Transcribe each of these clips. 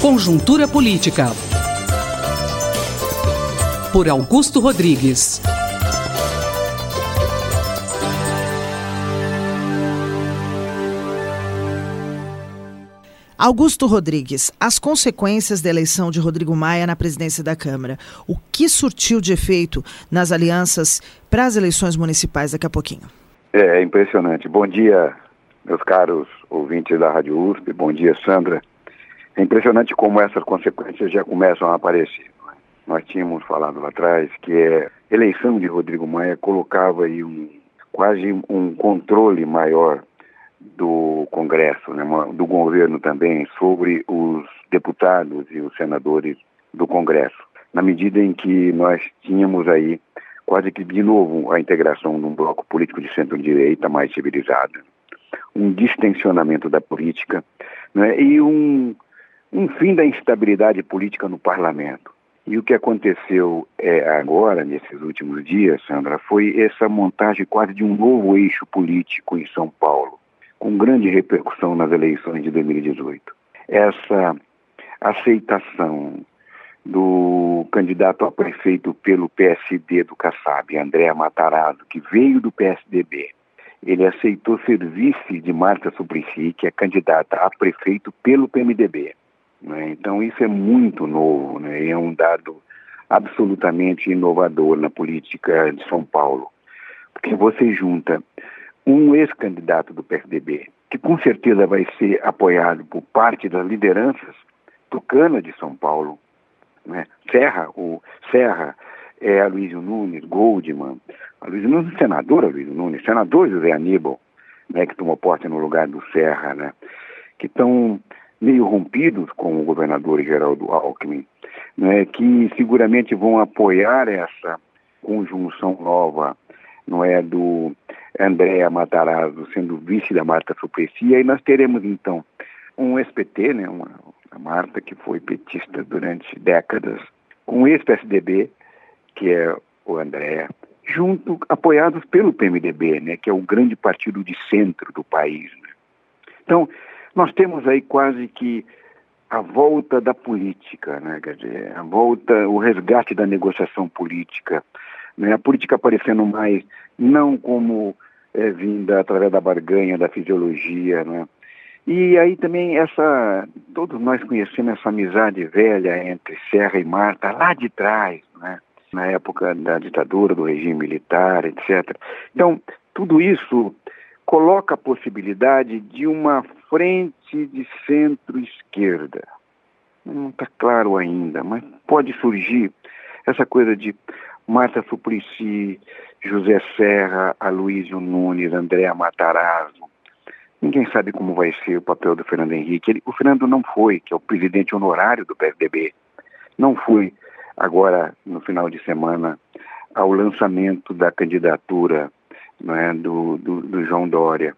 Conjuntura Política. Por Augusto Rodrigues. Augusto Rodrigues, as consequências da eleição de Rodrigo Maia na presidência da Câmara. O que surtiu de efeito nas alianças para as eleições municipais daqui a pouquinho? É impressionante. Bom dia, meus caros ouvintes da Rádio USP. Bom dia, Sandra. É impressionante como essas consequências já começam a aparecer. É? Nós tínhamos falado lá atrás que a eleição de Rodrigo Maia colocava aí um, quase um controle maior do Congresso, né, do governo também, sobre os deputados e os senadores do Congresso, na medida em que nós tínhamos aí quase que de novo a integração de um bloco político de centro-direita mais civilizado, um distensionamento da política né, e um, um fim da instabilidade política no parlamento. E o que aconteceu é, agora, nesses últimos dias, Sandra, foi essa montagem quase de um novo eixo político em São Paulo com grande repercussão nas eleições de 2018. Essa aceitação do candidato a prefeito pelo PSD do Kassab, André Matarazzo, que veio do PSDB. Ele aceitou ser vice de Marta Suplicy, que é candidata a prefeito pelo PMDB. Né? Então isso é muito novo, né? é um dado absolutamente inovador na política de São Paulo, porque você junta um ex-candidato do PSDB, que com certeza vai ser apoiado por parte das lideranças tucana de São Paulo, né? Serra, o Serra, é Aloysio Nunes, Goldman, Aloysio Nunes, senador Aloysio Nunes, senador José Aníbal, né, que tomou posse no lugar do Serra, né, que estão meio rompidos com o governador Geraldo Alckmin, né, que seguramente vão apoiar essa conjunção nova, não é, do Andréa Matarazzo sendo vice da Marta Suplicy, e nós teremos então um ex-PT, né, uma, a Marta que foi petista durante décadas, com um ex-PSDB, que é o André, junto, apoiados pelo PMDB, né, que é o grande partido de centro do país. Né. Então, nós temos aí quase que a volta da política, né, quer dizer, a volta, o resgate da negociação política, né, a política aparecendo mais não como é, vinda através da barganha, da fisiologia, né? E aí também essa, todos nós conhecemos essa amizade velha entre Serra e Marta lá de trás, né? Na época da ditadura, do regime militar, etc. Então, tudo isso coloca a possibilidade de uma frente de centro-esquerda. Não está claro ainda, mas pode surgir essa coisa de Marta Suplicy, José Serra, Aloysio Nunes, Andréa Matarazzo. Ninguém sabe como vai ser o papel do Fernando Henrique. Ele, o Fernando não foi, que é o presidente honorário do PSDB, não foi agora no final de semana ao lançamento da candidatura é, do, do, do, João Dória.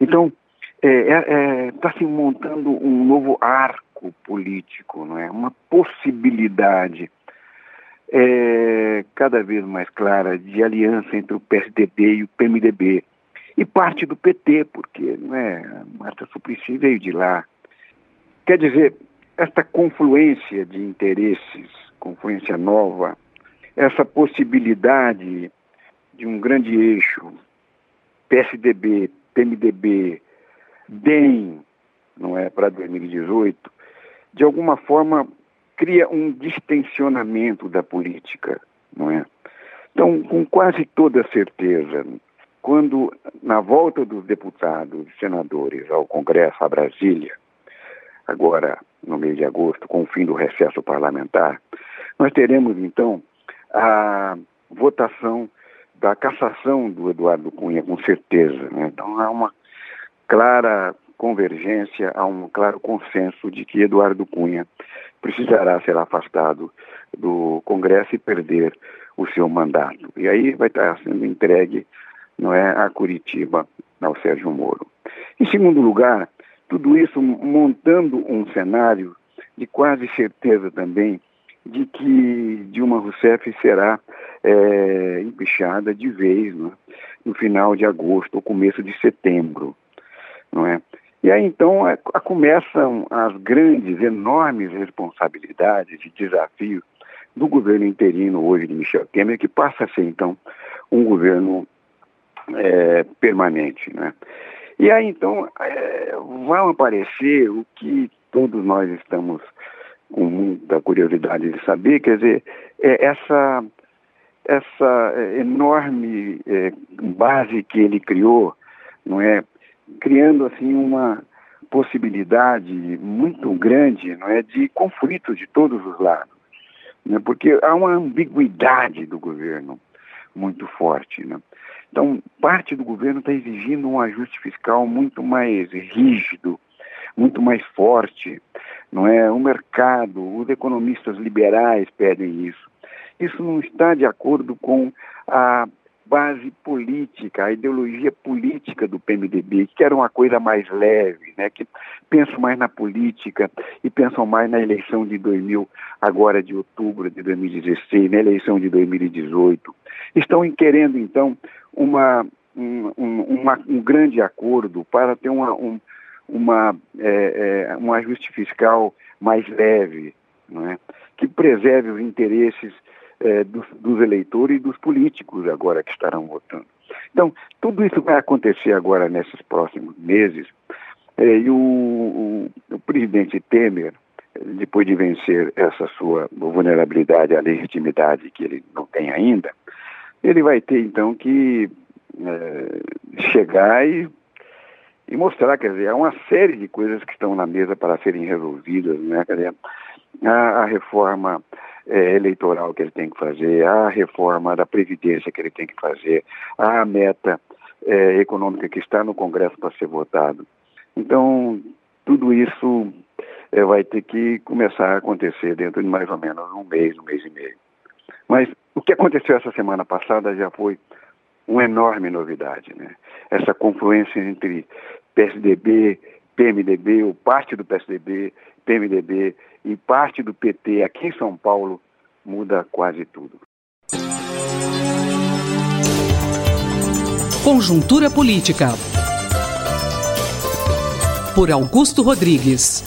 Então, está é, é, é tá se montando um novo arco político, não é? uma possibilidade é, cada vez mais clara de aliança entre o PSDB e o PMDB. E parte do PT, porque não é, Marta Suplicy veio de lá. Quer dizer, esta confluência de interesses, confluência nova, essa possibilidade de um grande eixo, PSDB, PMDB, DEM, não é, para 2018, de alguma forma cria um distensionamento da política, não é? Então, com quase toda certeza, quando na volta dos deputados e senadores ao Congresso, a Brasília, agora no mês de agosto, com o fim do recesso parlamentar, nós teremos então a votação da cassação do Eduardo Cunha, com certeza. Né? Então há uma clara convergência, há um claro consenso de que Eduardo Cunha precisará ser afastado do Congresso e perder o seu mandato. E aí vai estar sendo entregue não é, a Curitiba, ao Sérgio Moro. Em segundo lugar, tudo isso montando um cenário de quase certeza também de que Dilma Rousseff será é, empichada de vez né, no final de agosto ou começo de setembro, não é? E aí então a, a começam as grandes, enormes responsabilidades e desafios do governo interino hoje de Michel Temer, que passa a ser então um governo é, permanente. Né? E aí então é, vão aparecer o que todos nós estamos com muita curiosidade de saber, quer dizer, é essa, essa enorme é, base que ele criou, não é, criando assim uma possibilidade muito grande, não é, de conflitos de todos os lados, né, porque há uma ambiguidade do governo muito forte, né. Então, parte do governo está exigindo um ajuste fiscal muito mais rígido, muito mais forte, não é? O mercado, os economistas liberais pedem isso. Isso não está de acordo com a base política, a ideologia política do PMDB, que era uma coisa mais leve, né? que pensam mais na política e pensam mais na eleição de 2000, agora de outubro de 2016, na eleição de 2018. Estão querendo, então, uma, um, uma, um grande acordo para ter uma, um, uma, é, é, um ajuste fiscal mais leve, não é? que preserve os interesses é, dos, dos, eleitores e dos políticos agora que estarão votando. Então, tudo isso vai acontecer agora nesses próximos meses, é, e o, o, o, presidente Temer, depois de vencer essa sua vulnerabilidade à legitimidade que ele não tem ainda, ele vai ter então que é, chegar e e mostrar, quer dizer, há uma série de coisas que estão na mesa para serem resolvidas, né? Quer dizer, a, a reforma é, eleitoral que ele tem que fazer, a reforma da Previdência que ele tem que fazer, a meta é, econômica que está no Congresso para ser votado. Então, tudo isso é, vai ter que começar a acontecer dentro de mais ou menos um mês, um mês e meio. Mas o que aconteceu essa semana passada já foi uma enorme novidade, né? Essa confluência entre PSDB, PMDB, ou parte do PSDB, PMDB e parte do PT aqui em São Paulo muda quase tudo. Conjuntura Política. Por Augusto Rodrigues.